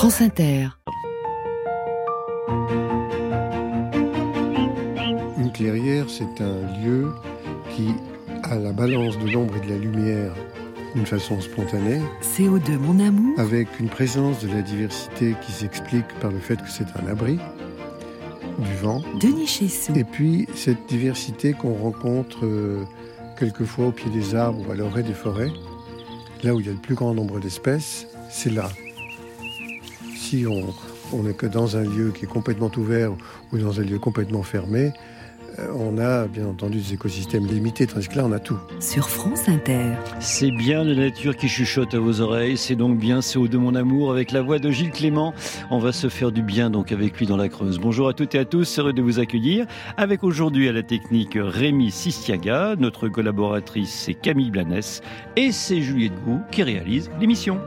France Inter. Une clairière, c'est un lieu qui a la balance de l'ombre et de la lumière d'une façon spontanée. CO2, mon amour. Avec une présence de la diversité qui s'explique par le fait que c'est un abri du vent. Denis Chessou. Et puis cette diversité qu'on rencontre euh, quelquefois au pied des arbres ou à l'orée des forêts, là où il y a le plus grand nombre d'espèces, c'est là. Si on n'est que dans un lieu qui est complètement ouvert ou dans un lieu complètement fermé, euh, on a bien entendu des écosystèmes limités, tandis que là on a tout. Sur France Inter. C'est bien la nature qui chuchote à vos oreilles, c'est donc bien C'est de mon amour avec la voix de Gilles Clément. On va se faire du bien donc avec lui dans la Creuse. Bonjour à toutes et à tous, heureux de vous accueillir. Avec aujourd'hui à la technique Rémi Sistiaga, notre collaboratrice c'est Camille Blanès et c'est Juliette Gou qui réalise l'émission.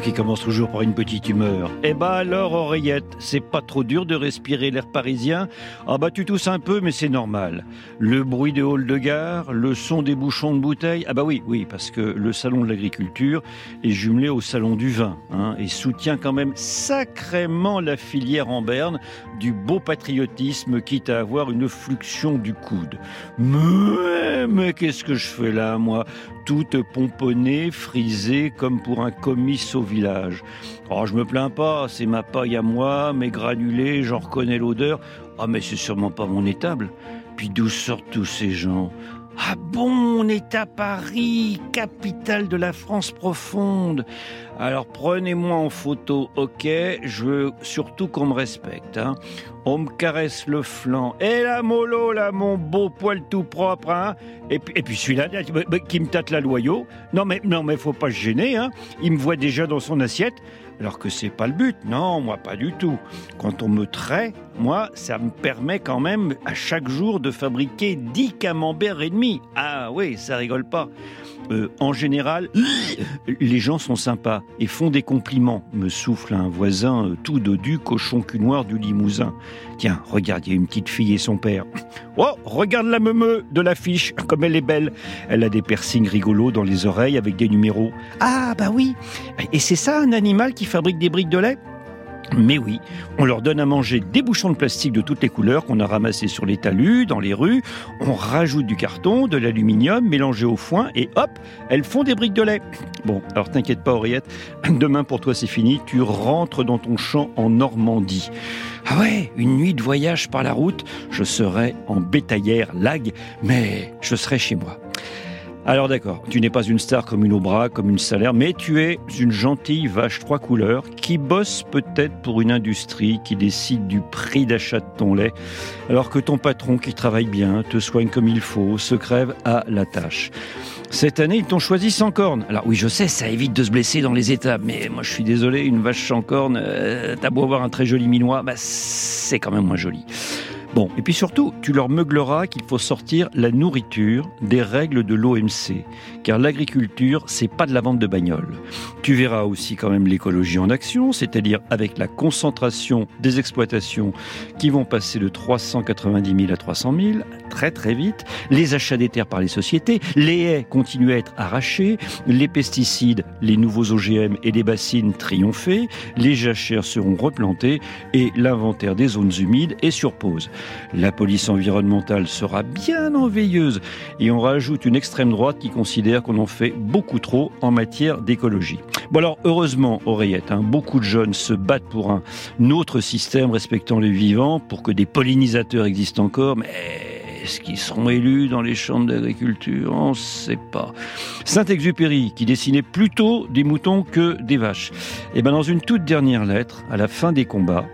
Qui commence toujours par une petite humeur. Eh ben alors, oreillette, c'est pas trop dur de respirer l'air parisien? Ah bah tu tousses un peu, mais c'est normal. Le bruit des halls de gare, le son des bouchons de bouteilles. Ah bah oui, oui, parce que le salon de l'agriculture est jumelé au salon du vin, hein, et soutient quand même sacrément la filière en berne du beau patriotisme, quitte à avoir une fluxion du coude. Mais, mais qu'est-ce que je fais là, moi? Toute pomponnée, frisée, comme pour un comice au village. Oh, je me plains pas, c'est ma paille à moi, mes granulés, j'en reconnais l'odeur. Ah, mais c'est sûrement pas mon étable. Puis d'où sortent tous ces gens? Ah bon, on est à Paris, capitale de la France profonde. Alors prenez-moi en photo, ok? Je veux surtout qu'on me respecte. Hein. on me caresse le flanc. Et la mollo, là, mon beau poil tout propre. Hein et puis, et puis celui-là, qui me tâte la loyau. Non mais, non mais faut pas se gêner. Hein Il me voit déjà dans son assiette. Alors que c'est pas le but. Non, moi pas du tout. Quand on me trait, moi, ça me permet quand même à chaque jour de fabriquer 10 camemberts et demi. Ah oui, ça rigole pas. Euh, en général, les gens sont sympas et font des compliments, me souffle un voisin euh, tout dodu, cochon cul noir du Limousin. Tiens, regarde, il y a une petite fille et son père. Oh, regarde la meumeux de l'affiche, comme elle est belle. Elle a des piercings rigolos dans les oreilles avec des numéros. Ah, bah oui. Et c'est ça un animal qui fabrique des briques de lait? Mais oui, on leur donne à manger des bouchons de plastique de toutes les couleurs qu'on a ramassés sur les talus, dans les rues. On rajoute du carton, de l'aluminium mélangé au foin et hop, elles font des briques de lait. Bon, alors t'inquiète pas, Henriette, demain pour toi c'est fini, tu rentres dans ton champ en Normandie. Ah ouais, une nuit de voyage par la route, je serai en bétaillère lag, mais je serai chez moi. Alors d'accord, tu n'es pas une star comme une Aubra, comme une Salaire, mais tu es une gentille vache trois couleurs qui bosse peut-être pour une industrie qui décide du prix d'achat de ton lait, alors que ton patron qui travaille bien, te soigne comme il faut, se crève à la tâche. Cette année, ils t'ont choisi sans corne. Alors oui, je sais, ça évite de se blesser dans les étapes, mais moi je suis désolé, une vache sans corne, euh, t'as beau avoir un très joli minois, bah c'est quand même moins joli. Bon, et puis surtout, tu leur meugleras qu'il faut sortir la nourriture des règles de l'OMC, car l'agriculture, c'est pas de la vente de bagnoles. Tu verras aussi quand même l'écologie en action, c'est-à-dire avec la concentration des exploitations qui vont passer de 390 000 à 300 000 très très vite, les achats des terres par les sociétés, les haies continuent à être arrachées, les pesticides, les nouveaux OGM et les bassines triompher, les jachères seront replantées et l'inventaire des zones humides est sur pause. La police environnementale sera bien en veilleuse et on rajoute une extrême droite qui considère qu'on en fait beaucoup trop en matière d'écologie. Bon alors, heureusement, Oreillette, hein, beaucoup de jeunes se battent pour un autre système respectant les vivants, pour que des pollinisateurs existent encore, mais est-ce qu'ils seront élus dans les chambres d'agriculture? On ne sait pas. Saint-Exupéry, qui dessinait plutôt des moutons que des vaches. Et eh ben dans une toute dernière lettre, à la fin des combats,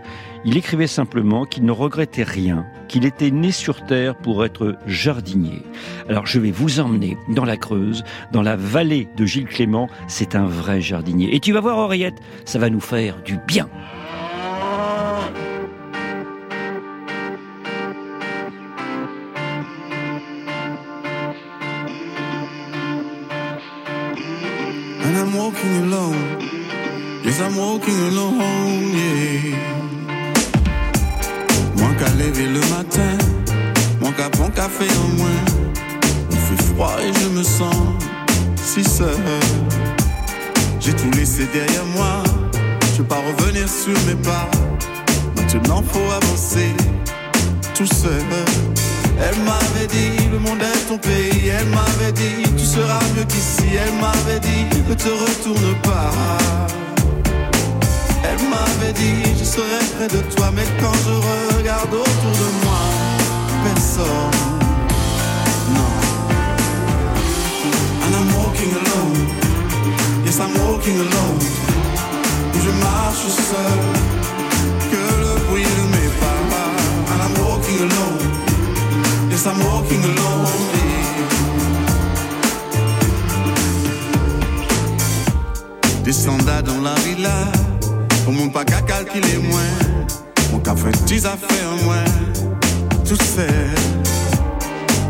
il écrivait simplement qu'il ne regrettait rien, qu'il était né sur Terre pour être jardinier. Alors je vais vous emmener dans la Creuse, dans la vallée de Gilles Clément, c'est un vrai jardinier. Et tu vas voir Henriette, ça va nous faire du bien. I'm walking alone. Yes, I'm walking alone, yeah. Qu'à lever le matin, prendre café en moins. Il fait froid et je me sens si seul. J'ai tout laissé derrière moi, je veux pas revenir sur mes pas. Maintenant faut avancer tout seul. Elle m'avait dit, le monde est ton pays. Elle m'avait dit, tu seras mieux qu'ici. Elle m'avait dit, ne te retourne pas. Elle m'avait dit, je serai près de toi. Mais quand je regarde autour de moi, personne. Non. And I'm walking alone. Yes, I'm walking alone. Je marche seul. Que le bruit de mes pas. And I'm walking alone. Yes, I'm walking alone. Descenda dans la villa, pour mon pas qu'à calculer moins. Mon café, dix affaires moins, tout seul.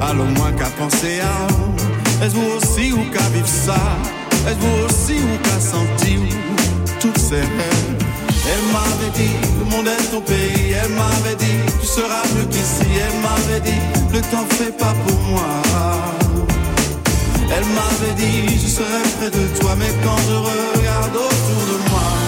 Alors moi qu'à penser à, est-ce vous aussi ou qu'à vivre ça? Est-ce vous aussi ou qu'à sentir tout seul? Elle m'avait dit, le monde est ton pays. Elle m'avait dit, tu seras mieux qu'ici. Elle m'avait dit, ne t'en fais pas pour moi. Elle m'avait dit, je serai près de toi. Mais quand je regarde autour de moi,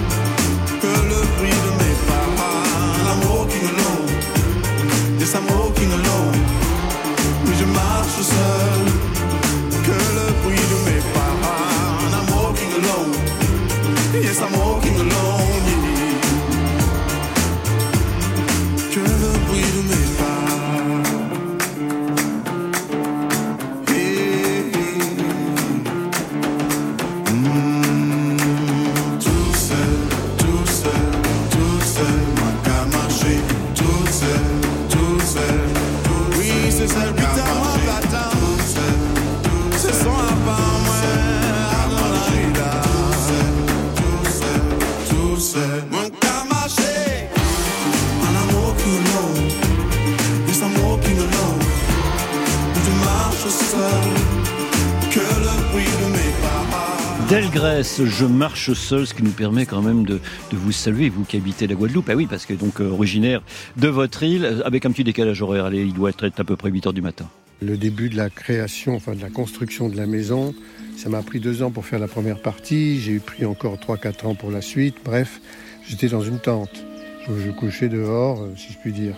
Je marche seul, ce qui nous permet quand même de, vous saluer, vous qui habitez la Guadeloupe. Ah oui, parce que donc euh, originaire de votre île, euh, avec un petit décalage horaire, allez, il doit être à peu près 8 heures du matin. Le début de la création, enfin de la construction de la maison, ça m'a pris deux ans pour faire la première partie. J'ai pris encore 3-4 ans pour la suite. Bref, j'étais dans une tente. Je, je couchais dehors, euh, si je puis dire.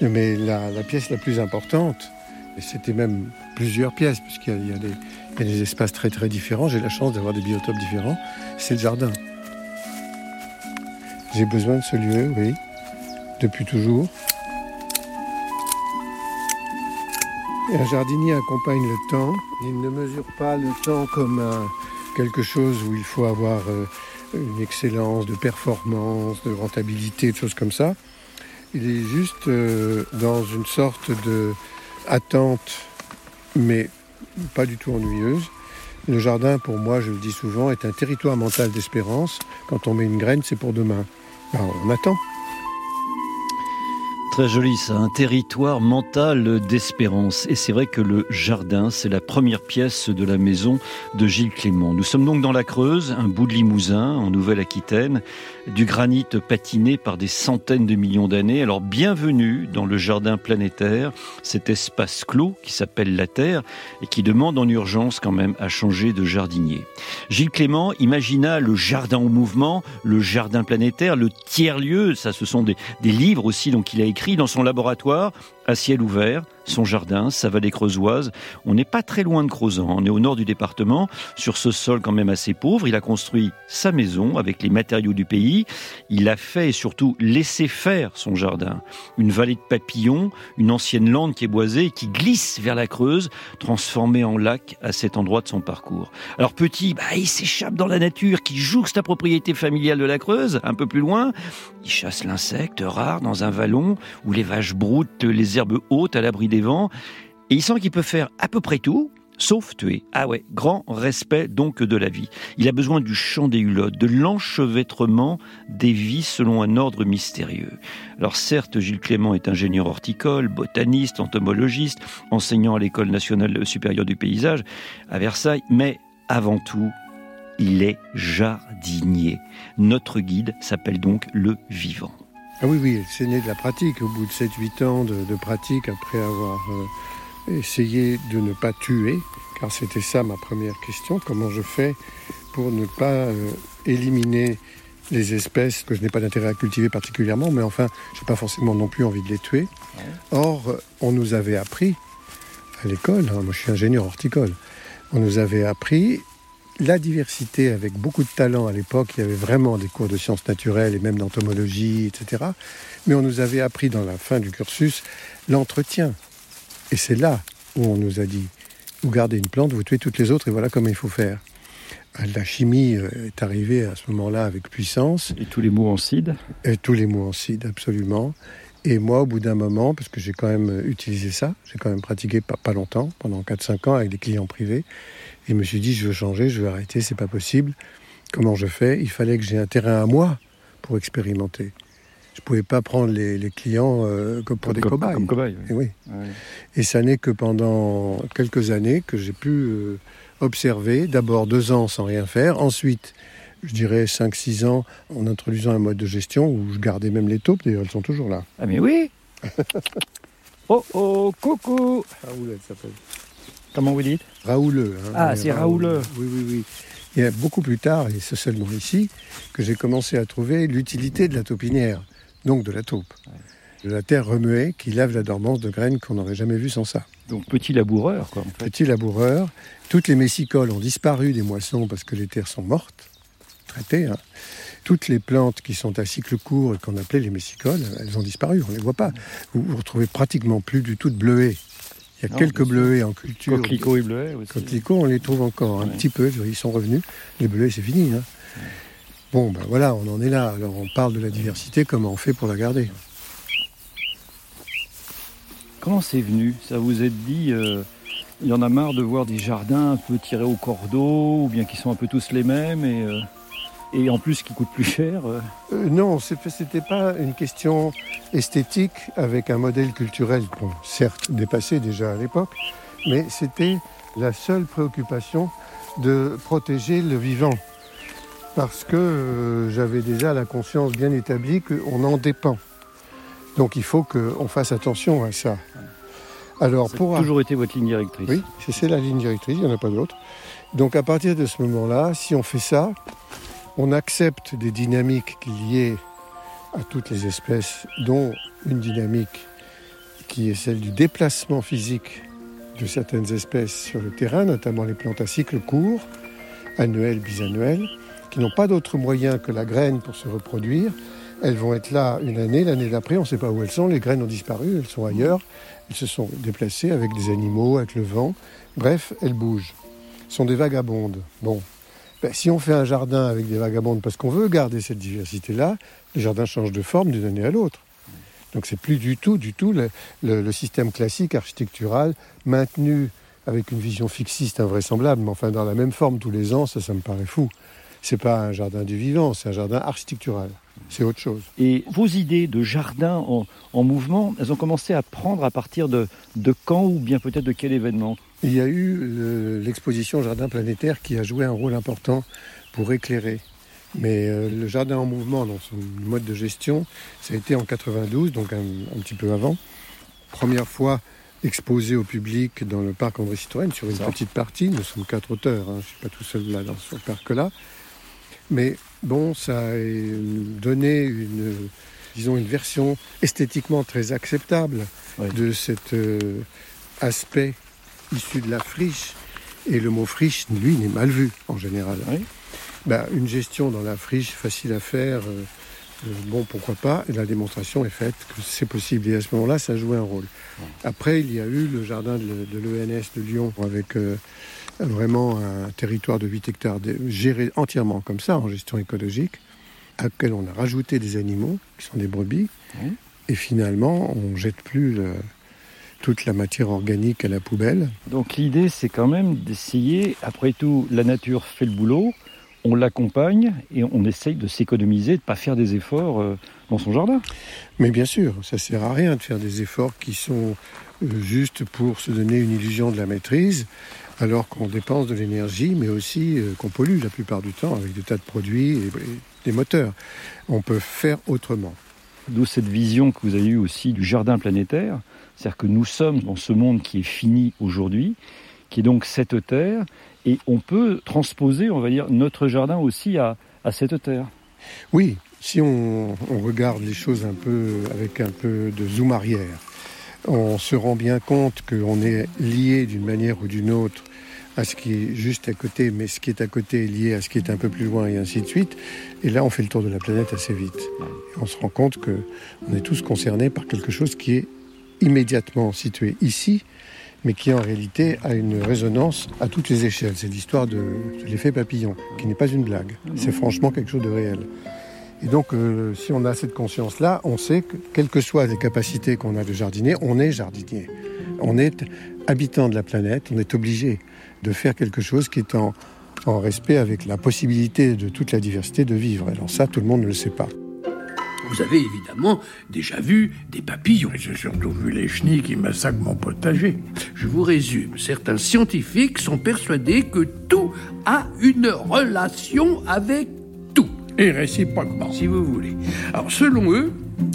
Mais la, pièce la plus importante, c'était même plusieurs pièces, puisqu'il y, a- y a des- il y a des espaces très très différents. J'ai la chance d'avoir des biotopes différents. C'est le jardin. J'ai besoin de ce lieu, oui, depuis toujours. Et un jardinier accompagne le temps. Il ne mesure pas le temps comme un- quelque chose où il faut avoir euh, une excellence de performance, de rentabilité, de choses comme ça. Il est juste euh, dans une sorte de attente, mais pas du tout ennuyeuse. Le jardin, pour moi, je le dis souvent, est un territoire mental d'espérance. Quand on met une graine, c'est pour demain. Ben, on attend. Très joli ça, un territoire mental d'espérance. Et c'est vrai que le jardin, c'est la première pièce de la maison de Gilles Clément. Nous sommes donc dans la Creuse, un bout de Limousin, en Nouvelle-Aquitaine, du granit patiné par des centaines de millions d'années. Alors bienvenue dans le jardin planétaire, cet espace clos qui s'appelle la Terre et qui demande en urgence quand même à changer de jardinier. Gilles Clément imagina le jardin au mouvement, le jardin planétaire, le tiers-lieu, ça ce sont des, livres aussi donc qu'il a écrit dans son laboratoire à ciel ouvert, son jardin, sa vallée creusoise. On n'est pas très loin de Crozan, on est au nord du département, sur ce sol quand même assez pauvre. Il a construit sa maison avec les matériaux du pays. Il a fait et surtout laissé faire son jardin. Une vallée de papillons, une ancienne lande qui est boisée et qui glisse vers la Creuse, transformée en lac à cet endroit de son parcours. Alors petit, bah, il s'échappe dans la nature qui jouxte la propriété familiale de la Creuse, un peu plus loin. Il chasse l'insecte rare dans un vallon où les vaches broutent les herbes hautes à l'abri des vents. Et il sent qu'il peut faire à peu près tout, sauf tuer. Ah ouais, grand respect donc de la vie. Il a besoin du chant des hulottes, de l'enchevêtrement des vies selon un ordre mystérieux. Alors certes, Gilles Clément est ingénieur horticole, botaniste, entomologiste, enseignant à l'École nationale supérieure du paysage à Versailles, mais avant tout, il est jardinier. Notre guide s'appelle donc le vivant. Ah oui, oui, c'est né de la pratique. Au bout de 7-8 ans de, de pratique, après avoir euh, essayé de ne pas tuer, car c'était ça ma première question, comment je fais pour ne pas euh, éliminer les espèces que je n'ai pas d'intérêt à cultiver particulièrement, mais enfin, je n'ai pas forcément non plus envie de les tuer. Or, on nous avait appris à l'école, hein, moi je suis ingénieur horticole, on nous avait appris la diversité avec beaucoup de talent à l'époque. Il y avait vraiment des cours de sciences naturelles et même d'entomologie, etc. Mais on nous avait appris dans la fin du cursus l'entretien. Et c'est là où on nous a dit, vous gardez une plante, vous tuez toutes les autres et voilà comment il faut faire. La chimie euh, est arrivée à ce moment-là avec puissance. Et tous les mots en cide Et tous les mots en cide, absolument. Et moi, au bout d'un moment, parce que j'ai quand même utilisé ça, j'ai quand même pratiqué pas, pas longtemps, pendant 4-5 ans avec des clients privés, et je me suis dit, je veux changer, je veux arrêter, c'est pas possible. Comment je fais? Il fallait que j'ai un terrain à moi pour expérimenter. Je pouvais pas prendre les, les clients euh, comme pour des cobayes. Comme cobayes, oui. Et oui. Ouais. Et ça n'est que pendant quelques années que j'ai pu euh, observer, d'abord deux ans sans rien faire, ensuite, je dirais 5-6 ans en introduisant un mode de gestion où je gardais même les taupes, d'ailleurs elles sont toujours là. Ah mais oui Oh oh, coucou Raoul, elle s'appelle. Comment vous dites Raouleux. hein, Ah, c'est Raoul. Raouleux. Oui, oui, oui. Il y a beaucoup plus tard, et c'est seulement ici, que j'ai commencé à trouver l'utilité de la taupinière, donc de la taupe. De la terre remuée qui lave la dormance de graines qu'on n'aurait jamais vues sans ça. Donc petit laboureur, quoi, en fait. Petit laboureur, toutes les messicoles ont disparu des moissons parce que les terres sont mortes, traitées. hein. Toutes les plantes qui sont à cycle court et qu'on appelait les messicoles, elles ont disparu, on ne les voit pas. Vous ne retrouvez pratiquement plus du tout de bleuets. Il y a Non, quelques bleuets en culture. Coquelicot et bleuet aussi. Coquelicots, on les trouve encore un petit peu, ils sont revenus. Les bleuets, c'est fini. hein. Bon, ben voilà, on en est là. Alors on parle de la diversité, comment on fait pour la garder? Comment c'est venu? Ça vous êtes dit, euh, il y en a marre de voir des jardins un peu tirés au cordeau, ou bien qui sont un peu tous les mêmes, et, euh, et en plus qui coûtent plus cher. euh. Euh, Non, c'est- c'était pas une question esthétique avec un modèle culturel, bon, certes dépassé déjà à l'époque, mais c'était la seule préoccupation de protéger le vivant. Parce que euh, j'avais déjà la conscience bien établie qu'on en dépend. Donc il faut qu'on fasse attention à ça. Alors Ça a toujours été votre ligne directrice. oui, c'est c'est la ligne directrice, il n'y en a pas d'autre. Donc à partir de ce moment-là, si on fait ça, on accepte des dynamiques liées à toutes les espèces, dont une dynamique qui est celle du déplacement physique de certaines espèces sur le terrain, notamment les plantes à cycle court, annuelles, bisannuelles, qui n'ont pas d'autre moyen que la graine pour se reproduire. Elles vont être là une année, l'année d'après, on ne sait pas où elles sont, les graines ont disparu, elles sont ailleurs, elles se sont déplacées avec des animaux, avec le vent, bref, elles bougent. Ce sont des vagabondes. Bon, Ben, si on fait un jardin avec des vagabondes parce qu'on veut garder cette diversité-là, le jardin change de forme d'une année à l'autre. Donc c'est plus du tout, du tout le, système classique architectural maintenu avec une vision fixiste invraisemblable, mais enfin dans la même forme tous les ans, ça, ça me paraît fou. C'est pas un jardin du vivant, c'est un jardin architectural. C'est autre chose. Et vos idées de jardin en, en mouvement, elles ont commencé à prendre à partir de quand ou bien peut-être de quel événement? Il y a eu le- l'exposition Jardin planétaire qui a joué un rôle important pour éclairer. Mais euh, le jardin en mouvement, dans son mode de gestion, ça a été en 92, donc un, un petit peu avant. Première fois exposé au public dans le parc André Citroën sur une Ça. petite partie. Nous sommes quatre auteurs, hein, je ne suis pas tout seul là dans ce parc-là. Mais bon, ça a euh, donné une, disons, une version esthétiquement très acceptable de cet euh, aspect issu de la friche. Et le mot friche, lui, n'est mal vu en général. Oui. Ben, une gestion dans la friche, facile à faire, euh, euh, bon, pourquoi pas. Et la démonstration est faite que c'est possible. Et à ce moment-là, ça jouait un rôle. Après, il y a eu le jardin de, l'ENS de Lyon avec euh, vraiment un territoire de 8 hectares géré entièrement comme ça, en gestion écologique, à laquelle on a rajouté des animaux, qui sont des brebis. Oui. Et finalement, on jette plus le- toute la matière organique à la poubelle. Donc l'idée, c'est quand même d'essayer, après tout, la nature fait le boulot, on l'accompagne et on essaye de s'économiser, de ne pas faire des efforts euh, dans son jardin. Mais bien sûr, ça sert à rien de faire des efforts qui sont euh, juste pour se donner une illusion de la maîtrise. alors qu'on dépense de l'énergie, mais aussi euh, qu'on pollue la plupart du temps avec des tas de produits et des moteurs. On peut faire autrement. D'où cette vision que vous avez eue aussi du jardin planétaire. C'est-à-dire que nous sommes dans ce monde qui est fini aujourd'hui, qui est donc cette terre, et on peut transposer, on va dire, notre jardin aussi à, à cette terre. Oui, si on, on regarde les choses un peu avec un peu de zoom arrière, on se rend bien compte qu'on est lié d'une manière ou d'une autre à ce qui est juste à côté, mais ce qui est à côté est lié à ce qui est un peu plus loin et ainsi de suite. Et là, on fait le tour de la planète assez vite. Et on se rend compte que on est tous concernés par quelque chose qui est immédiatement situé ici, mais qui en réalité a une résonance à toutes les échelles. C'est l'histoire de, l'effet papillon, qui n'est pas une blague. C'est franchement quelque chose de réel. Et donc, euh, si on a cette conscience-là, on sait que, quelles que soient les capacités qu'on a de jardiner, on est jardinier. On est habitant de la planète, on est obligé de faire quelque chose qui est en, en respect avec la possibilité de toute la diversité de vivre. Alors ça, tout le monde ne le sait pas. Vous avez évidemment déjà vu des papillons. J'ai surtout vu les chenilles qui massacrent mon potager. Je vous résume. Certains scientifiques sont persuadés que tout a une relation avec tout. Et réciproquement, si vous voulez. Alors, selon eux,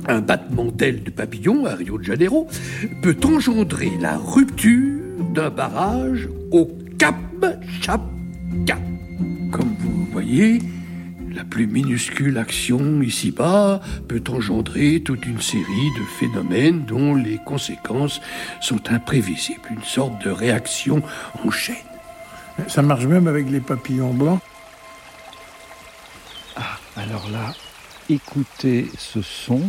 un battement d'aile de papillon à Rio de Janeiro peut engendrer la rupture d'un barrage au Cap Chapka. Comme vous voyez, la plus minuscule action ici-bas peut engendrer toute une série de phénomènes dont les conséquences sont imprévisibles, une sorte de réaction en chaîne. Ça marche même avec les papillons blancs. Alors là, écoutez ce son.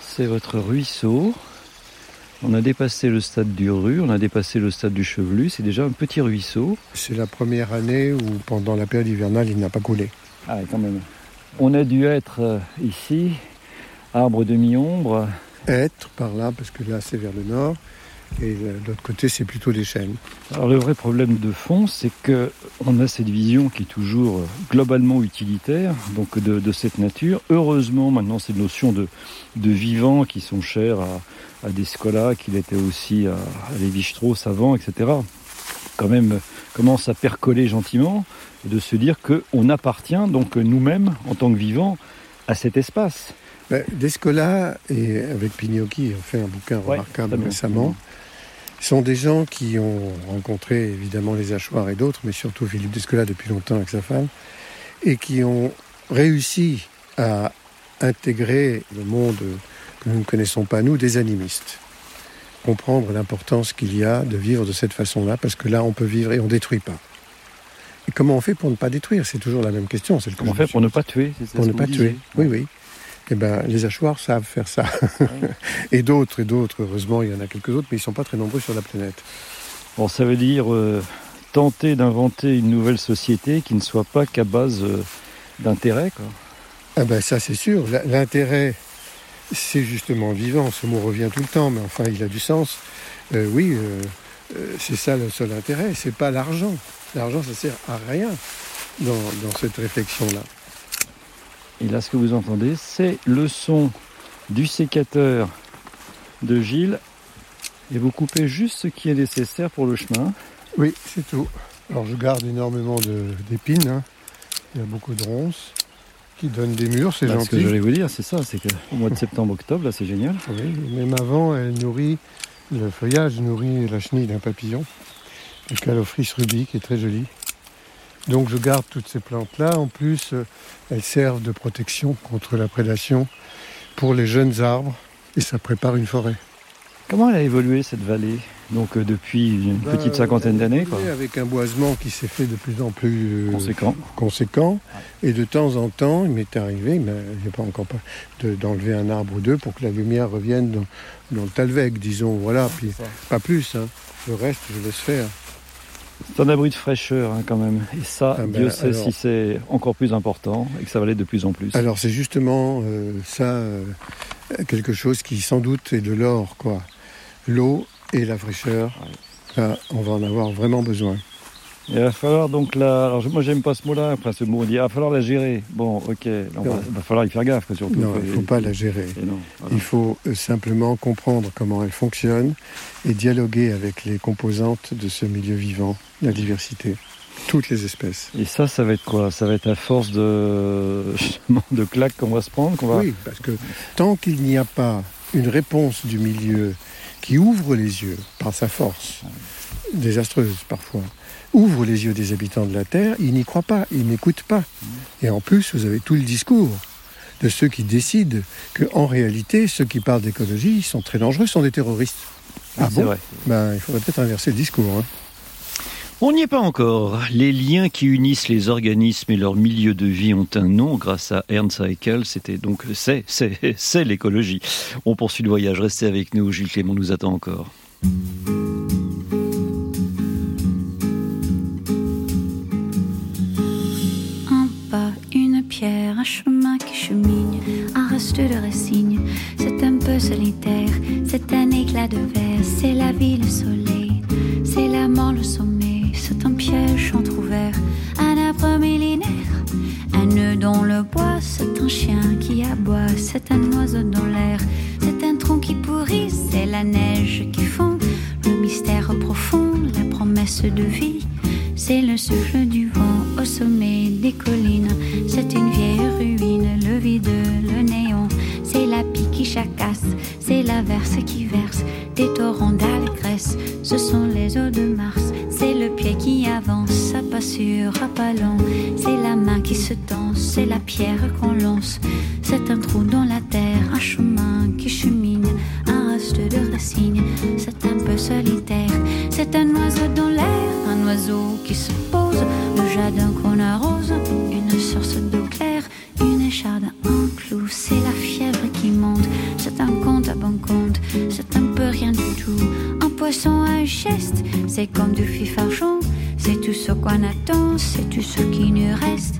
C'est votre ruisseau. On a dépassé le stade du rue, on a dépassé le stade du chevelu. C'est déjà un petit ruisseau. C'est la première année où, pendant la période hivernale, il n'a pas coulé. Ah, quand même. On a dû être euh, ici, arbre de mi-ombre. Être par là, parce que là, c'est vers le nord. Et de l'autre côté, c'est plutôt des chênes. Alors le vrai problème de fond, c'est que on a cette vision qui est toujours euh, globalement utilitaire, donc de, de cette nature. Heureusement, maintenant, ces notions de, de vivant qui sont chères à, à Descola, qu'il était aussi à, à Lévi-Strauss avant, etc., quand même commencent à percoler gentiment et de se dire qu'on appartient donc nous-mêmes, en tant que vivants, à cet espace. Ben, Descola et avec Pignocchi ont fait un bouquin Ouais, remarquable récemment. Ce sont des gens qui ont rencontré évidemment les Hachoirs et d'autres, mais surtout Philippe Descola depuis longtemps avec sa femme, et qui ont réussi à intégrer le monde que nous ne connaissons pas, nous, des animistes. Comprendre l'importance qu'il y a de vivre de cette façon-là, parce que là, on peut vivre et on ne détruit pas. Et comment on fait pour ne pas détruire? C'est toujours la même question. c'est le Comment me faire pour ne pas tuer ça pour ne pas tuer. Oui, oui. Eh ben, les hachoirs savent faire ça. et d'autres, et d'autres. Heureusement, il y en a quelques autres, mais ils sont pas très nombreux sur la planète. Bon, ça veut dire euh, tenter d'inventer une nouvelle société qui ne soit pas qu'à base euh, d'intérêt. quoi. Ah ben, ça, c'est sûr. L'intérêt, c'est justement vivant. Ce mot revient tout le temps, mais enfin, il a du sens. Euh, oui, euh, euh, c'est ça le seul intérêt. C'est pas l'argent. L'argent, ça sert à rien dans, dans cette réflexion-là. Et là, ce que vous entendez, c'est le son du sécateur de Gilles. Et vous coupez juste ce qui est nécessaire pour le chemin. Oui, c'est tout. Alors, je garde énormément d'épines. hein. Il y a beaucoup de ronces qui donnent des murs. C'est Bah, ce que gentil. j'allais vous dire, c'est ça, c'est qu'au mois de septembre-octobre, là, c'est génial. Oui, même avant, elle nourrit, le feuillage nourrit la chenille d'un papillon, le calophrys rubis, qui est très joli. Donc je garde toutes ces plantes-là. En plus, euh, elles servent de protection contre la prédation pour les jeunes arbres et ça prépare une forêt. Comment elle a évolué cette vallée? Donc euh, depuis une Bah, petite cinquantaine d'années, quoi. Avec un boisement qui s'est fait de plus en plus euh, Conséquent. conséquent. Et de temps en temps, il m'est arrivé, mais il n'y a pas encore pas, de- d'enlever un arbre ou deux pour que la lumière revienne dans, dans le talweg, disons. Voilà, puis pas plus. hein. Le reste, je laisse faire. C'est un abri de fraîcheur hein, quand même. Et ça, Ah ben, Dieu sait alors- si c'est encore plus important et que ça va l'être de plus en plus. Alors c'est justement euh, ça, euh, quelque chose qui sans doute est de l'or, quoi. L'eau et la fraîcheur, là, on va en avoir vraiment besoin. Il va falloir donc la. Alors moi j'aime pas ce mot-là, enfin ce mot on dit il va falloir la gérer. Bon, ok, va- il va falloir y faire gaffe surtout. Non, il ne faut pas la gérer. Et non, voilà. Il faut euh, simplement comprendre comment elle fonctionne et dialoguer avec les composantes de ce milieu vivant, la diversité, toutes les espèces. Et ça, ça va être quoi? Ça va être à force de de claques qu'on va se prendre, qu'on va. Oui, parce que tant qu'il n'y a pas une réponse du milieu qui ouvre les yeux par sa force, désastreuse parfois, ouvre les yeux des habitants de la Terre, ils n'y croient pas, ils n'écoutent pas. Et en plus, vous avez tout le discours de ceux qui décident que, en réalité, ceux qui parlent d'écologie sont très dangereux, sont des terroristes. Ah c'est bon? vrai. Ben, il faudrait peut-être inverser le discours. hein. On n'y est pas encore. Les liens qui unissent les organismes et leur milieu de vie ont un nom grâce à Ernst Haeckel. C'était donc, c'est, c'est, c'est l'écologie. On poursuit le voyage. Restez avec nous. Gilles Clément nous attend encore. Un pas, une pierre, un chemin qui chemine, un reste de racine. C'est un peu solitaire, c'est un éclat de verre, c'est la vie, le soleil, c'est la mort, le sommet, c'est un piège entrouvert, un arbre millénaire, un nœud dans le bois, c'est un chien qui aboie, c'est un oiseau dans l'air, c'est un tronc qui pourrit, c'est la neige qui fond, le mystère profond, la promesse de vie. C'est le souffle du vent au sommet des collines. C'est une vieille ruine, le vide, le néant. C'est la pie qui chacasse, c'est comme du fif argent, c'est tout ce qu'on attend, c'est tout ce qui nous reste,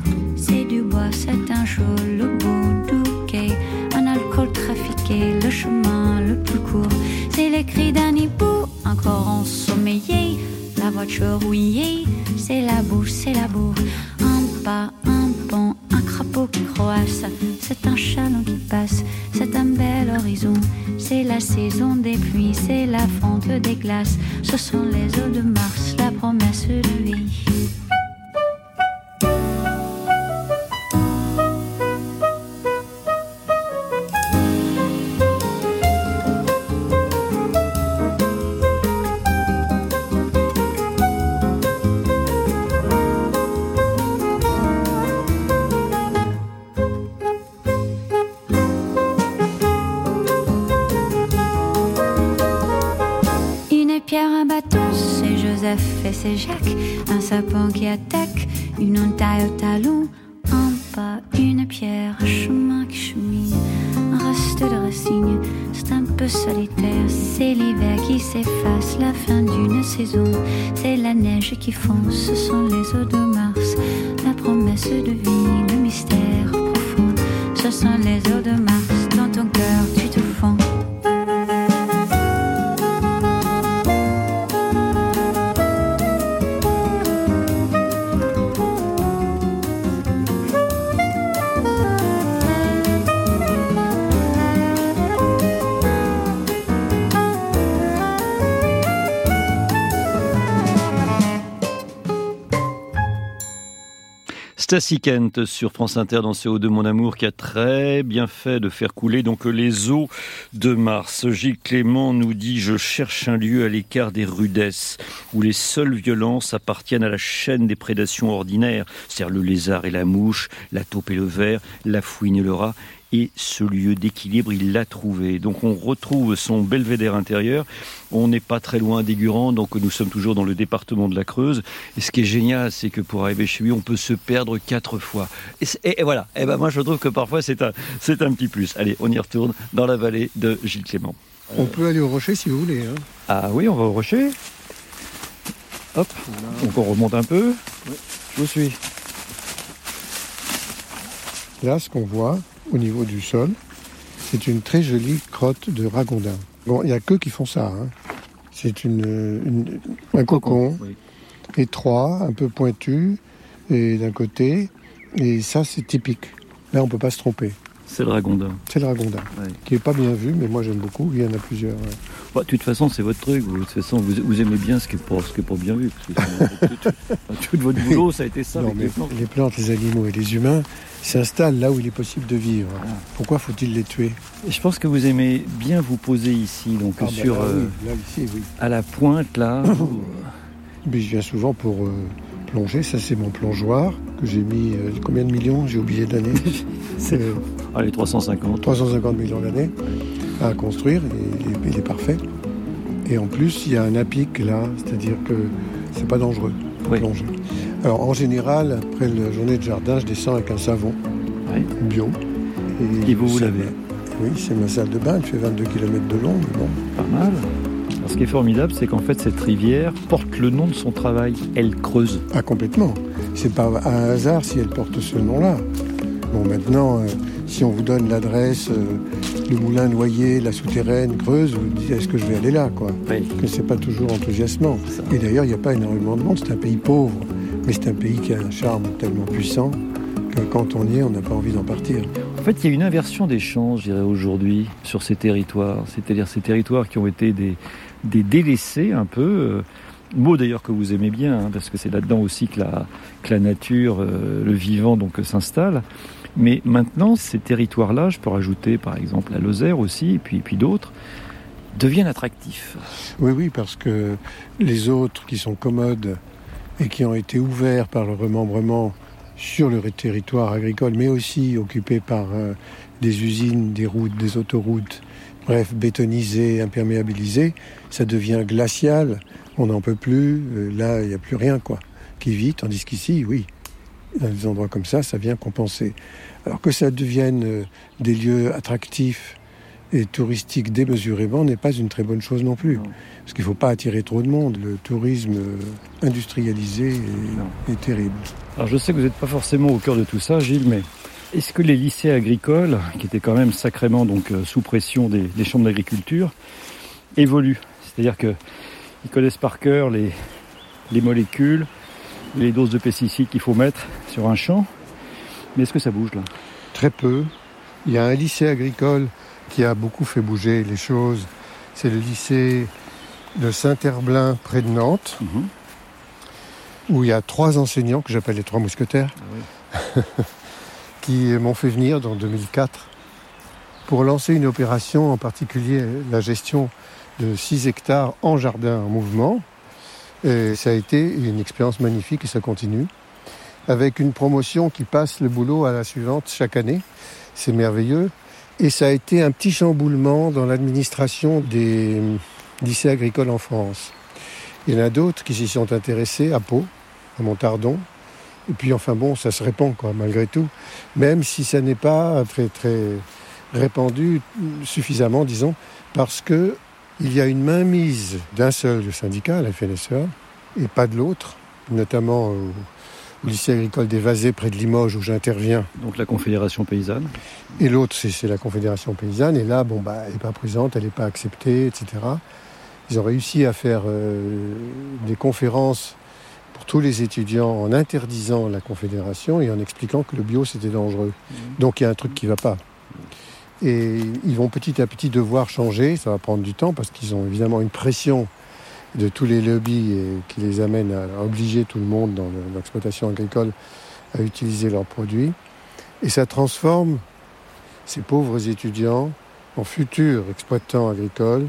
chemin qui chemine. Un reste de racines, c'est un peu solitaire. C'est l'hiver qui s'efface, la fin d'une saison. C'est la neige qui fond, ce sont les eaux de Mars. La promesse de vie, le mystère profond. Ce sont les eaux de Mars, Stacy Kent sur France Inter dans CO de mon amour qui a très bien fait de faire couler donc les eaux de Mars. Gilles Clément nous dit je cherche un lieu à l'écart des rudesses où les seules violences appartiennent à la chaîne des prédations ordinaires, c'est-à-dire le lézard et la mouche, la taupe et le ver, la fouine et le rat. Et ce lieu d'équilibre, il l'a trouvé. Donc on retrouve son belvédère intérieur. On n'est pas très loin d'Aigurant, donc nous sommes toujours dans le département de la Creuse. Et ce qui est génial, c'est que pour arriver chez lui, on peut se perdre quatre fois. Et, c'est- et- et voilà. Et ben moi, je trouve que parfois c'est un, c'est un petit plus. Allez, on y retourne dans la vallée de Gilles Clément. On peut aller au rocher si vous voulez. hein. Ah oui, on va au rocher. Hop, donc on remonte un peu. Je vous suis. Là, ce qu'on voit au niveau du sol, c'est une très jolie crotte de ragondin. Bon, il n'y a que qui font ça. hein. C'est une, une- un cocon Oui. étroit, un peu pointu, et d'un côté. Et ça, c'est typique. Là, on peut pas se tromper. C'est le ragondin. C'est le ragondin, qui est pas bien vu, mais moi j'aime beaucoup. Il y en a plusieurs. ouais. Bah, de toute façon, c'est votre truc. Vous, de toute façon, vous, vous aimez bien ce qui est pour, ce qui est pour bien vu. Parce que tout, tout- tout votre boulot, ça a été ça. Non, avec mais les plantes. les plantes, les animaux et les humains s'installent là où il est possible de vivre. Pourquoi faut-il les tuer? Je pense que vous aimez bien vous poser ici, donc Ah, bah sur là, euh, oui, là, ici, oui. à la pointe là. où- Mais je viens souvent pour euh, plonger. Ça, c'est mon plongeoir que j'ai mis euh, combien de millions? J'ai oublié d'années. C'est- Allez, 350. 350 millions d'années à construire. Et il, est, il est parfait. Et en plus, il y a un apic là, c'est-à-dire que c'est pas dangereux de Oui. plonger. Alors en général, après la journée de jardin, je descends avec un savon Oui. bio. Et vous vous lavez. Oui, c'est ma salle de bain. Elle fait 22 km de long. Mais bon, Pas mal. Alors, ce qui est formidable, c'est qu'en fait, cette rivière porte le nom de son travail. Elle creuse. Ah, complètement. C'est pas un hasard si elle porte ce nom-là. Bon, maintenant, euh, si on vous donne l'adresse, euh, le moulin noyer, la souterraine, Creuse, vous dites est-ce que je vais aller là, quoi Oui. Que c'est pas toujours enthousiasmant. Et d'ailleurs, il n'y a pas énormément de monde. C'est un pays pauvre, mais c'est un pays qui a un charme tellement puissant que quand on y est, on n'a pas envie d'en partir. En fait, il y a une inversion des champs, je dirais, aujourd'hui, sur ces territoires. C'est-à-dire ces territoires qui ont été des, des délaissés un peu. euh, mot d'ailleurs que vous aimez bien, hein, parce que c'est là-dedans aussi que la, que la nature, euh, le vivant, donc euh, s'installe. Mais maintenant, ces territoires-là, je peux rajouter par exemple la Lozère aussi, et puis, d'autres, deviennent attractifs. Oui, oui, parce que les autres qui sont commodes et qui ont été ouverts par le remembrement sur le territoire agricole, mais aussi occupés par euh, des usines, des routes, des autoroutes, bref, bétonisés, imperméabilisés, ça devient glacial, on n'en peut plus, euh, là, il n'y a plus rien, quoi, qui vit, tandis qu'ici, oui, dans des endroits comme ça, ça vient compenser. Alors que ça devienne euh, des lieux attractifs et touristiques démesurément n'est pas une très bonne chose non plus. Non. Parce qu'il ne faut pas attirer trop de monde. Le tourisme euh, industrialisé est, est terrible. Alors je sais que vous n'êtes pas forcément au cœur de tout ça, Gilles, mais est-ce que les lycées agricoles, qui étaient quand même sacrément donc euh, sous pression des, des chambres d'agriculture, évoluent? C'est-à-dire que ils connaissent par cœur les, les molécules, les doses de pesticides qu'il faut mettre sur un champ, mais est-ce que ça bouge là? Très peu. Il y a un lycée agricole qui a beaucoup fait bouger les choses. C'est le lycée de Saint-Herblain, près de Nantes, Mhm. où il y a trois enseignants que j'appelle les trois mousquetaires. qui m'ont fait venir dans 2004 pour lancer une opération, en particulier la gestion de 6 hectares en jardin en mouvement. Ça a été une expérience magnifique et ça continue. Avec une promotion qui passe le boulot à la suivante chaque année. C'est merveilleux. Et ça a été un petit chamboulement dans l'administration des lycées agricoles en France. Il y en a d'autres qui s'y sont intéressés à Pau, à Montardon, et puis enfin bon, ça se répand quoi, malgré tout, même si ça n'est pas très très répandu suffisamment, disons, parce que il y a une mainmise d'un seul syndicat, la FNSEA, et pas de l'autre, notamment au, au lycée agricole des Vasés près de Limoges où j'interviens. Donc la Confédération paysanne. Et l'autre, c'est la Confédération paysanne. Et là, bon, bah, elle n'est pas présente, elle n'est pas acceptée, etc. Ils ont réussi à faire euh, des conférences pour tous les étudiants en interdisant la Confédération et en expliquant que le bio, c'était dangereux. Donc il y a un truc qui ne va pas. Et ils vont petit à petit devoir changer. Ça va prendre du temps parce qu'ils ont évidemment une pression de tous les lobbies et qui les amène à obliger tout le monde dans le- l'exploitation agricole à utiliser leurs produits. Et ça transforme ces pauvres étudiants en futurs exploitants agricoles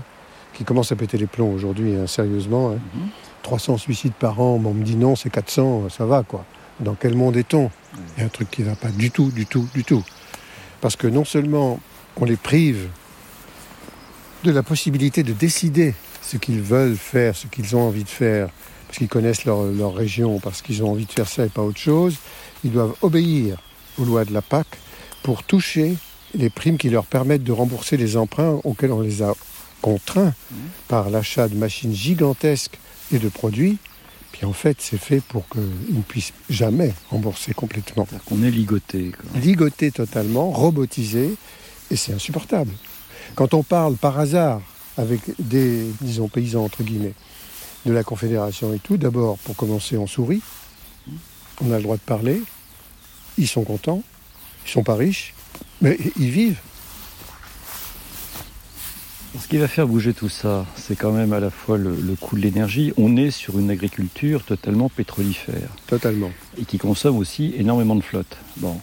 qui commencent à péter les plombs aujourd'hui, hein, sérieusement. hein. 300 suicides par an, on me dit non, c'est 400, ça va quoi. Dans quel monde est-on? Il y a un truc qui ne va pas du tout, du tout, du tout. Parce que non seulement on les prive de la possibilité de décider ce qu'ils veulent faire, ce qu'ils ont envie de faire, parce qu'ils connaissent leur, leur région, parce qu'ils ont envie de faire ça et pas autre chose, ils doivent obéir aux lois de la PAC pour toucher les primes qui leur permettent de rembourser les emprunts auxquels on les a contraints par l'achat de machines gigantesques et de produits. Puis en fait, c'est fait pour qu'ils ne puissent jamais rembourser complètement. Qu'on est ligoté. quoi. Ligoté totalement, robotisé, et c'est insupportable. Quand on parle par hasard avec des, disons, paysans, entre guillemets, de la Confédération et tout. D'abord, pour commencer, on sourit. On a le droit de parler. Ils sont contents. Ils sont pas riches, mais ils vivent. Ce qui va faire bouger tout ça, c'est quand même à la fois le, le coût de l'énergie. On est sur une agriculture totalement pétrolifère Totalement. et qui consomme aussi énormément de flotte. Bon,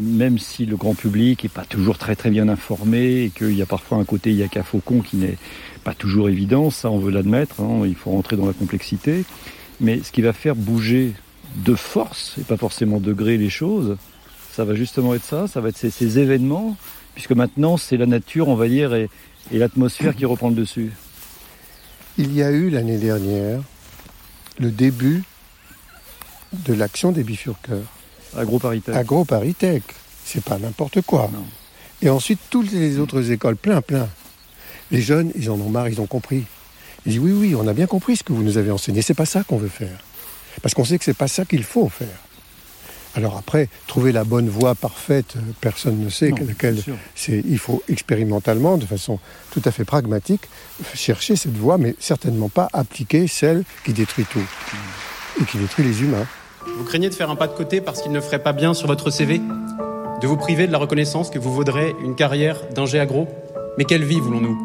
même si le grand public n'est pas toujours très très bien informé et qu'il y a parfois un côté Yaka Faucon qui n'est pas toujours évident, ça on veut l'admettre, hein, il faut rentrer dans la complexité. Mais ce qui va faire bouger de force, et pas forcément de gré les choses, ça va justement être ça, ça va être ces, ces événements, puisque maintenant c'est la nature, on va dire, et, et l'atmosphère qui reprend le dessus. Il y a eu l'année dernière le début de l'action des bifurqueurs. Agro-paritaire. Agro-Paritech, c'est pas n'importe quoi. Non. Et ensuite, toutes les autres écoles, plein, plein. Les jeunes, ils en ont marre, ils ont compris. Ils disent oui, oui, on a bien compris ce que vous nous avez enseigné. C'est pas ça qu'on veut faire. Parce qu'on sait que c'est pas ça qu'il faut faire. Alors après, trouver la bonne voie parfaite, euh, personne ne sait Non, laquelle. C'est, il faut expérimentalement, de façon tout à fait pragmatique, chercher cette voie, mais certainement pas appliquer celle qui détruit tout et qui détruit les humains. Vous craignez de faire un pas de côté parce qu'il ne ferait pas bien sur votre CV De vous priver de la reconnaissance que vous vaudrez une carrière d'ingé agro Mais quelle vie voulons-nous?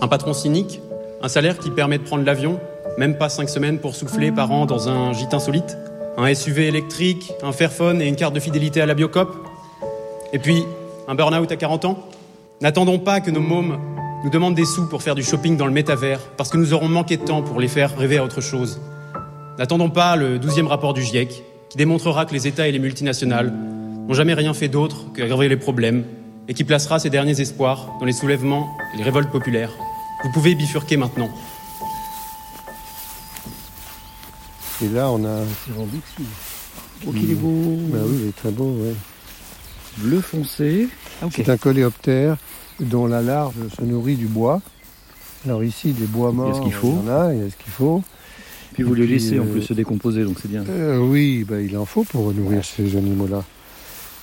Un patron cynique? Un salaire qui permet de prendre l'avion Même pas cinq semaines pour souffler par an dans un gîte insolite? Un SUV électrique, un Fairphone et une carte de fidélité à la Biocop? Et puis, un burn-out à 40 ans? N'attendons pas que nos mômes nous demandent des sous pour faire du shopping dans le métavers, parce que nous aurons manqué de temps pour les faire rêver à autre chose. N'attendons pas le 12e rapport du GIEC, qui démontrera que les États et les multinationales n'ont jamais rien fait d'autre qu'aggraver les problèmes, et qui placera ses derniers espoirs dans les soulèvements et les révoltes populaires. Vous pouvez bifurquer maintenant. Et là, on a. Oh, qu'il est beau. Bah oui, il est très beau, ouais. Bleu foncé. Ah, ok. C'est un coléoptère dont la larve se nourrit du bois. Alors ici, des bois morts, ce qu'il faut. il y en a, il y a ce qu'il faut. Puis vous les laissez en euh, plus se décomposer, donc c'est bien. Euh, oui, bah, il en faut pour nourrir ces animaux-là.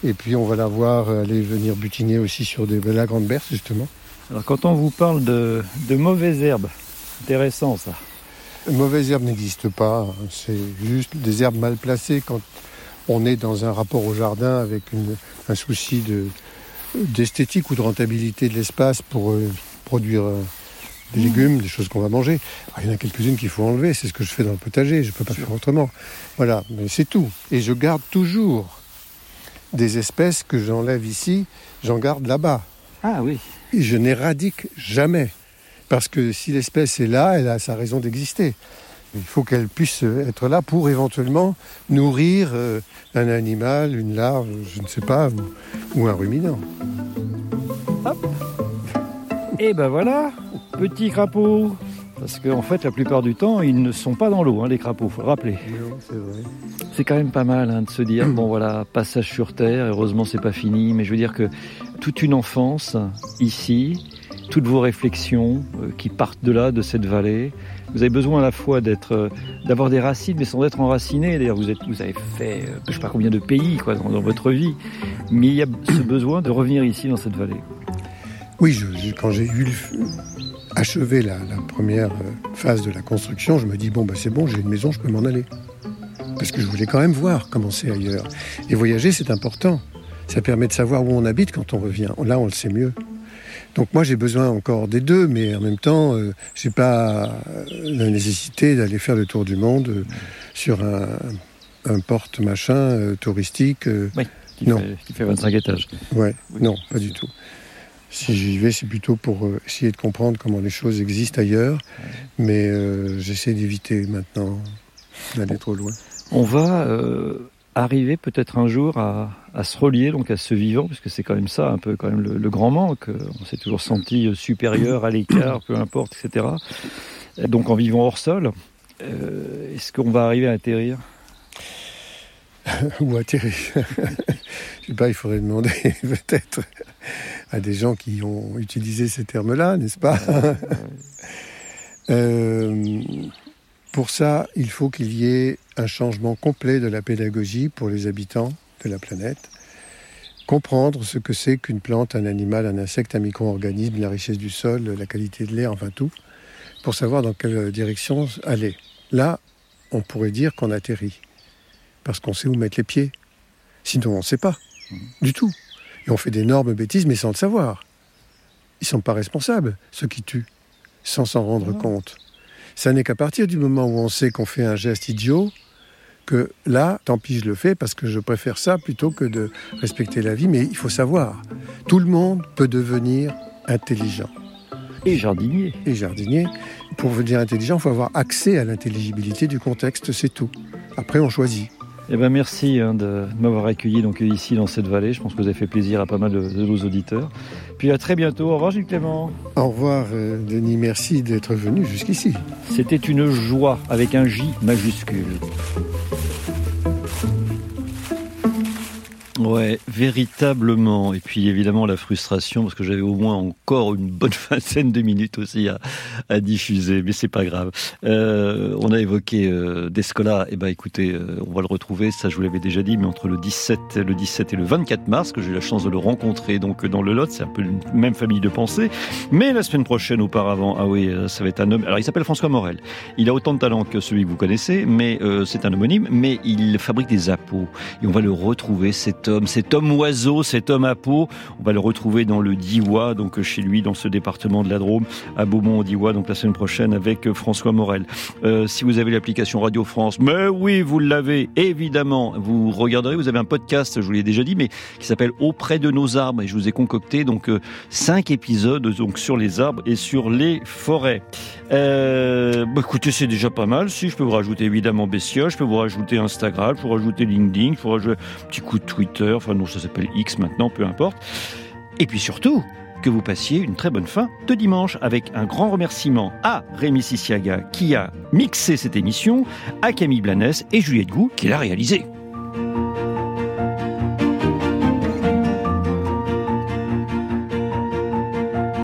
Et puis on va la voir aller venir butiner aussi sur des, la grande berce, justement. Alors quand on vous parle de, de mauvaises herbes, intéressant ça. Mauvaise herbe n'existe pas, hein. c'est juste des herbes mal placées quand on est dans un rapport au jardin avec une- un souci de- d'esthétique ou de rentabilité de l'espace pour euh, produire euh, des légumes, des choses qu'on va manger. Alors, il y en a quelques-unes qu'il faut enlever, c'est ce que je fais dans le potager, je ne peux pas faire autrement. Voilà, mais c'est tout. Et je garde toujours des espèces que j'enlève ici, j'en garde là-bas. Ah oui. Et je n'éradique jamais. Parce que si l'espèce est là, elle a sa raison d'exister. Il faut qu'elle puisse être là pour éventuellement nourrir euh, un animal, une larve, je ne sais pas, ou, ou un ruminant. Et ben voilà, petit crapaud. Parce qu'en fait, la plupart du temps, ils ne sont pas dans l'eau, hein, les crapauds, faut le rappeler. c'est quand même pas mal hein, de se dire, bon voilà, passage sur Terre, heureusement c'est pas fini, mais je veux dire que toute une enfance, ici, toutes vos réflexions euh, qui partent de là, de cette vallée, vous avez besoin à la fois d'être, euh, d'avoir des racines, mais sans être enraciné. D'ailleurs, vous, êtes, vous avez fait, euh, je sais pas combien de pays quoi, dans, dans votre vie, mais il y a ce besoin de revenir ici, dans cette vallée. Oui, je- je- quand j'ai eu le- achevé la, la première euh, phase de la construction, je me dis, bon, bah, c'est bon, j'ai une maison, je peux m'en aller. Parce que je voulais quand même voir comment c'est ailleurs. Et voyager, c'est important. Ça permet de savoir où on habite quand on revient. Là, on le sait mieux. Donc moi, j'ai besoin encore des deux, mais en même temps, euh, j'ai pas euh, la nécessité d'aller faire le tour du monde euh, sur un, un porte machin euh, touristique. euh, Qui, Non. fait, qui fait 25 étages. Ouais, non, pas du tout. Si j'y vais, c'est plutôt pour euh, essayer de comprendre comment les choses existent ailleurs, mais euh, j'essaie d'éviter maintenant d'aller trop loin. On va euh, arriver peut-être un jour à, à se relier donc à ce vivant, puisque c'est quand même ça, un peu quand même le, le grand manque. On s'est toujours senti supérieur, à l'écart, peu importe, etc. Et Donc en vivant hors sol, euh, est-ce qu'on va arriver à atterrir? Ou atterrir. Je sais pas, il faudrait demander peut-être à des gens qui ont utilisé ces termes-là, n'est-ce pas? Euh, Pour ça, il faut qu'il y ait un changement complet de la pédagogie pour les habitants de la planète. Comprendre ce que c'est qu'une plante, un animal, un insecte, un micro-organisme, la richesse du sol, la qualité de l'air, enfin tout, pour savoir dans quelle direction aller. Là, on pourrait dire qu'on atterrit. Parce qu'on sait où mettre les pieds. Sinon, on ne sait pas. Du tout. Et on fait d'énormes bêtises, mais sans le savoir. Ils ne sont pas responsables, ceux qui tuent, sans s'en rendre compte. Ça n'est qu'à partir du moment où on sait qu'on fait un geste idiot, que là, tant pis, je le fais parce que je préfère ça plutôt que de respecter la vie. Mais il faut savoir, tout le monde peut devenir intelligent. Et jardinier. Et jardinier. Pour devenir intelligent, il faut avoir accès à l'intelligibilité du contexte, c'est tout. Après, on choisit. Eh ben merci hein, de m'avoir accueilli donc ici dans cette vallée. Je pense que vous avez fait plaisir à pas mal de, de nos auditeurs. Puis à très bientôt. Au revoir Gilles Clément. Au revoir euh, Denis, merci d'être venu jusqu'ici. C'était une joie avec un J majuscule. Ouais, véritablement. Et puis évidemment la frustration parce que j'avais au moins encore une bonne vingtaine de minutes aussi à, à diffuser, mais c'est pas grave. Euh, on a évoqué euh, Descola. Et ben écoutez, euh, on va le retrouver. Ça, je vous l'avais déjà dit, mais entre le 17, le 17 et le 24 mars, que j'ai eu la chance de le rencontrer. Donc dans le Lot, c'est un peu une même famille de pensée. Mais la semaine prochaine, auparavant, ah oui, euh, ça va être un homme. Alors il s'appelle François Morel. Il a autant de talent que celui que vous connaissez, mais euh, c'est un homonyme. Mais il fabrique des appos et on va le retrouver. Cet homme, oiseau, cet homme à peau. On va le retrouver dans le Diois, donc chez lui, dans ce département de la Drôme, à Beaumont-au-Diois, donc la semaine prochaine avec François Morel. Euh, si vous avez l'application Radio France, mais oui, vous l'avez, évidemment, vous regarderez, vous avez un podcast, je vous l'ai déjà dit, mais qui s'appelle Auprès de nos arbres, et je vous ai concocté donc euh, cinq épisodes donc sur les arbres et sur les forêts. Euh, bah, écoutez, c'est déjà pas mal. Si je peux vous rajouter évidemment Bessia, je peux vous rajouter Instagram, je peux vous rajouter LinkedIn, je peux vous rajouter un petit coup de Enfin non, ça s'appelle X maintenant, peu importe. Et puis surtout, que vous passiez une très bonne fin de dimanche avec un grand remerciement à Rémi Sissiaga qui a mixé cette émission, à Camille Blanes et Juliette Gou qui l'a réalisée.